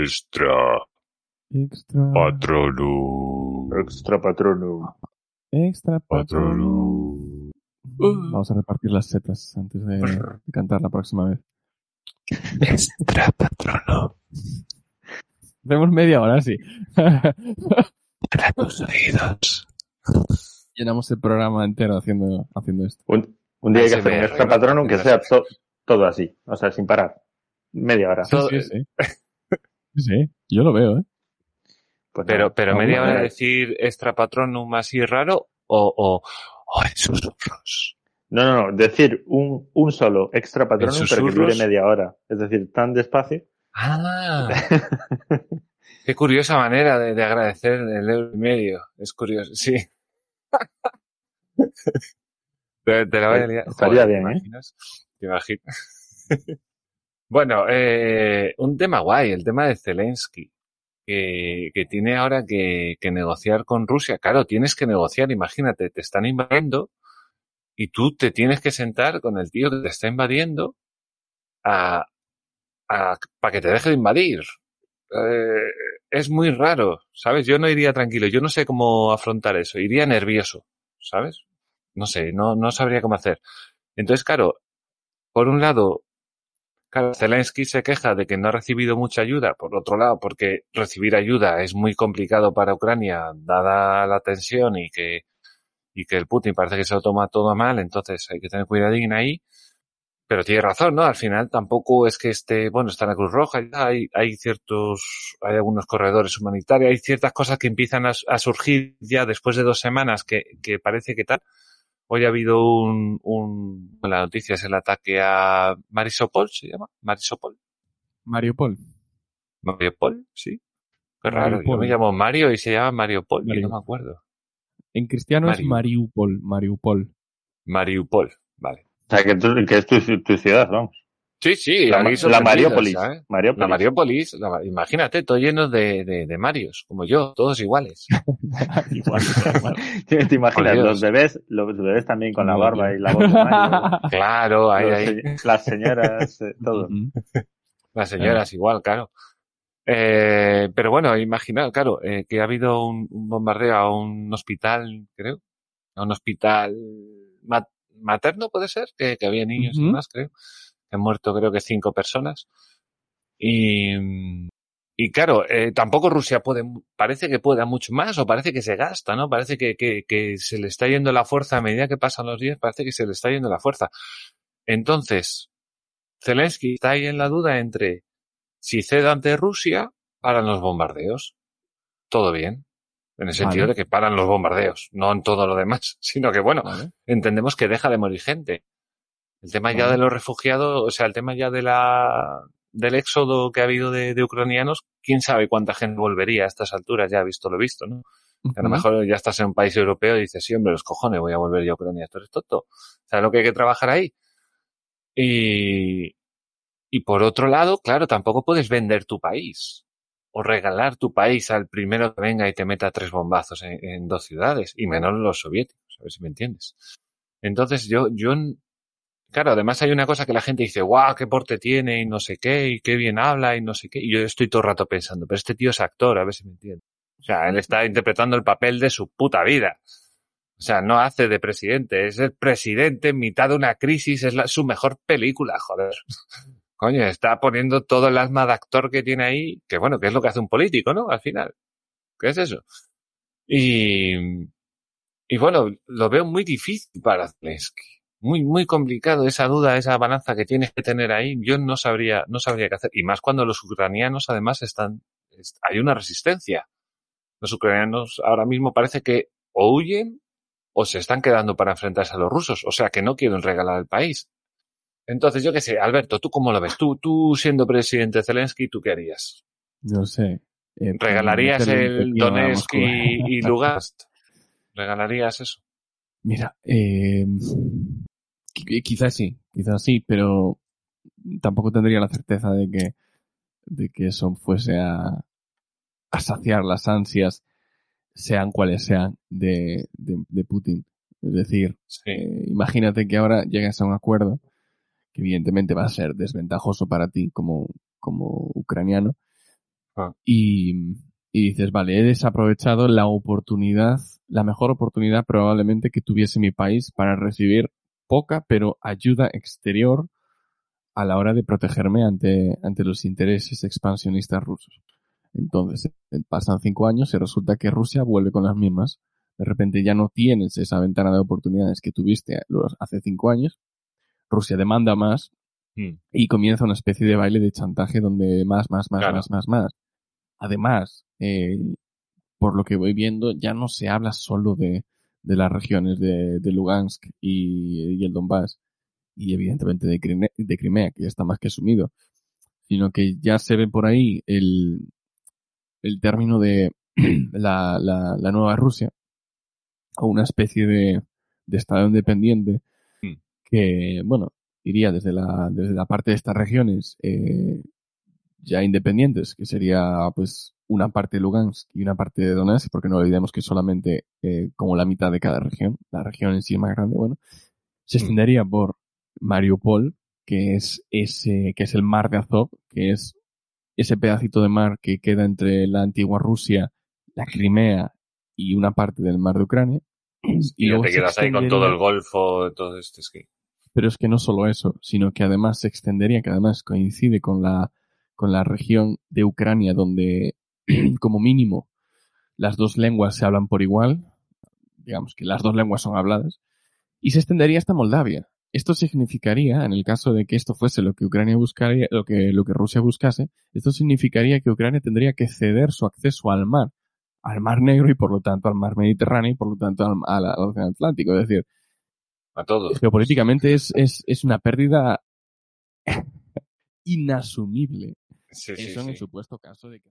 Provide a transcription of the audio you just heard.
Extra Extra. patronum. Extra patrono. Extra Patronum. Vamos a repartir las setas antes de, de cantar la próxima vez. Extra patronum. Hacemos media hora, sí. Para tus oídos. Llenamos el programa entero haciendo, haciendo esto. Un, un día hay que hacer un extra ¿no? patrono que sea to- todo así. O sea, sin parar. Media hora. Sí, sí, sí. Sí, sí, yo lo veo, ¿eh? Pues Pero, pero No, media no, hora de decir extra patronum así raro o, o, o en susurros. No, no, no. Decir un, un solo extra patrono, ¿En pero que dure media hora. Es decir, tan despacio. Ah, qué curiosa manera de, de agradecer el euro y medio. Es curioso, sí. te, te la voy a liar. Estaría Joder, bien, ¿te ¿eh? imaginas? ¿Te imaginas? bueno, eh, un tema guay, el tema de Zelensky. Que, que tiene ahora que, que negociar con Rusia. Claro, tienes que negociar, imagínate, te están invadiendo y tú te tienes que sentar con el tío que te está invadiendo a, a, para que te deje de invadir. Eh, es muy raro, ¿sabes? Yo no iría tranquilo, yo no sé cómo afrontar eso, iría nervioso, ¿sabes? No sé, no, no sabría cómo hacer. Entonces, claro, por un lado, claro, Zelensky se queja de que no ha recibido mucha ayuda, por otro lado, porque recibir ayuda es muy complicado para Ucrania, dada la tensión y que, y que el Putin parece que se lo toma todo mal, entonces hay que tener cuidadín ahí. Pero tiene razón, ¿no? Al final tampoco es que esté, bueno, está en la Cruz Roja, hay, hay ciertos, hay algunos corredores humanitarios, hay ciertas cosas que empiezan a, a surgir ya después de dos semanas que, que parece que tal. Hoy ha habido un, un, la noticia es el ataque a Marisopol, ¿se llama? Marisopol. Mariupol. Mariupol, sí. Qué raro. Yo Mariupol. me llamo Mario y se llama Mariupol, y Mario. no me acuerdo. En cristiano es Mariu- Mariupol. Mariupol. Mariupol, vale. O sea, que, tú- que es tu, tu ciudad, vamos. Sí, sí, La, aquí la Mariópolis. Mariópolis. La Mariópolis, la- imagínate, todo lleno de, de, de Marios, como yo, todos iguales. igual, igual. ¿Te, te imaginas? Los bebés, los bebés también con la barba y la voz de Mario. Claro, ahí, Los ahí. las señoras, eh, todo. Las señoras igual, claro. Eh, pero bueno, imaginad, claro, eh, que ha habido un, un bombardeo a un hospital, creo, a un hospital ma- materno, puede ser, que, que había niños y demás, creo. Han muerto, creo que cinco personas. Y, y claro, eh, tampoco Rusia puede, parece que pueda mucho más, o parece que se gasta, ¿no? Parece que, que, que se le está yendo la fuerza a medida que pasan los días, parece que se le está yendo la fuerza. Entonces, Zelensky está ahí en la duda entre si cede ante Rusia, paran los bombardeos. Todo bien. En el sentido Vale. de que paran los bombardeos, no en todo lo demás, sino que bueno, Vale. entendemos que deja de morir gente. El tema ya de los refugiados, o sea, el tema ya de la, del éxodo que ha habido de, de ucranianos, quién sabe cuánta gente volvería a estas alturas, ya visto lo visto, ¿no? Que a lo mejor ya estás en un país europeo y dices, sí, hombre, los cojones, voy a volver yo a Ucrania, esto eres tonto. ¿Sabes lo que hay que trabajar ahí? Y, y por otro lado, claro, tampoco puedes vender tu país o regalar tu país al primero que venga y te meta tres bombazos en, en dos ciudades, y menos los soviéticos, a ver si me entiendes. Entonces yo, yo, claro, además hay una cosa que la gente dice, guau, qué porte tiene y no sé qué, y qué bien habla y no sé qué, y yo estoy todo el rato pensando, pero este tío es actor, a ver si me entiendes. O sea, él está interpretando el papel de su puta vida. O sea, no hace de presidente, es el presidente en mitad de una crisis, es la- su mejor película, joder. Coño, está poniendo todo el alma de actor que tiene ahí, que bueno, que es lo que hace un político, ¿no? Al final. ¿Qué es eso? Y, y bueno, lo veo muy difícil para Zelensky. Muy, muy complicado esa duda, esa balanza que tienes que tener ahí. Yo no sabría, no sabría qué hacer. Y más cuando los ucranianos además están, es- hay una resistencia. Los ucranianos ahora mismo parece que o huyen o se están quedando para enfrentarse a los rusos. O sea que no quieren regalar el país. Entonces, yo qué sé, Alberto, ¿tú cómo lo ves? Tú, tú siendo presidente Zelensky, ¿tú qué harías? No sé. Eh, ¿Regalarías meterle un el Donetsk y, y Lugansk? ¿Regalarías eso? Mira, eh, quizás sí, quizás sí, pero tampoco tendría la certeza de que, de que eso fuese a, a saciar las ansias, sean cuales sean, de, de, de Putin. Es decir, Sí. eh, imagínate que ahora llegas a un acuerdo que evidentemente va a ser desventajoso para ti como, como ucraniano, Ah. Y, y dices, vale, he desaprovechado la oportunidad, la mejor oportunidad probablemente que tuviese mi país para recibir poca, pero ayuda exterior a la hora de protegerme ante, ante los intereses expansionistas rusos. Entonces, eh, pasan cinco años y resulta que Rusia vuelve con las mismas. De repente ya no tienes esa ventana de oportunidades que tuviste hace cinco años. Rusia demanda más Mm. y comienza una especie de baile de chantaje donde más, más, más, Claro. más, más, más. Además, eh, por lo que voy viendo, ya no se habla solo de, de las regiones de, de Lugansk y, y el Donbass, y evidentemente de Crimea, de Crimea, que ya está más que asumido, sino que ya se ve por ahí el, el término de la, la, la nueva Rusia, o una especie de, de Estado independiente, Mm. que, bueno, iría desde la, desde la parte de estas regiones eh, ya independientes, que sería pues una parte de Lugansk y una parte de Donetsk, porque no olvidemos que solamente eh, como la mitad de cada región, la región en sí más grande, bueno, se Mm. extendería por Mariupol, que es ese, que es el mar de Azov, que es ese pedacito de mar que queda entre la antigua Rusia, la Crimea y una parte del mar de Ucrania. Y ya luego te quedas ahí con todo el golfo, todo este esquí. pero es que no solo eso, sino que además se extendería, que además coincide con la, con la región de Ucrania donde, como mínimo, las dos lenguas se hablan por igual, digamos que las dos lenguas son habladas, y se extendería hasta Moldavia. Esto significaría, en el caso de que esto fuese lo que Ucrania buscaría, lo que, lo que Rusia buscase, esto significaría que Ucrania tendría que ceder su acceso al mar, al mar Negro y por lo tanto al mar Mediterráneo y por lo tanto al, al- al Océano Atlántico. Es decir, A todos. geopolíticamente es, es, es una pérdida inasumible. Sí, sí, Eso en el supuesto caso de que...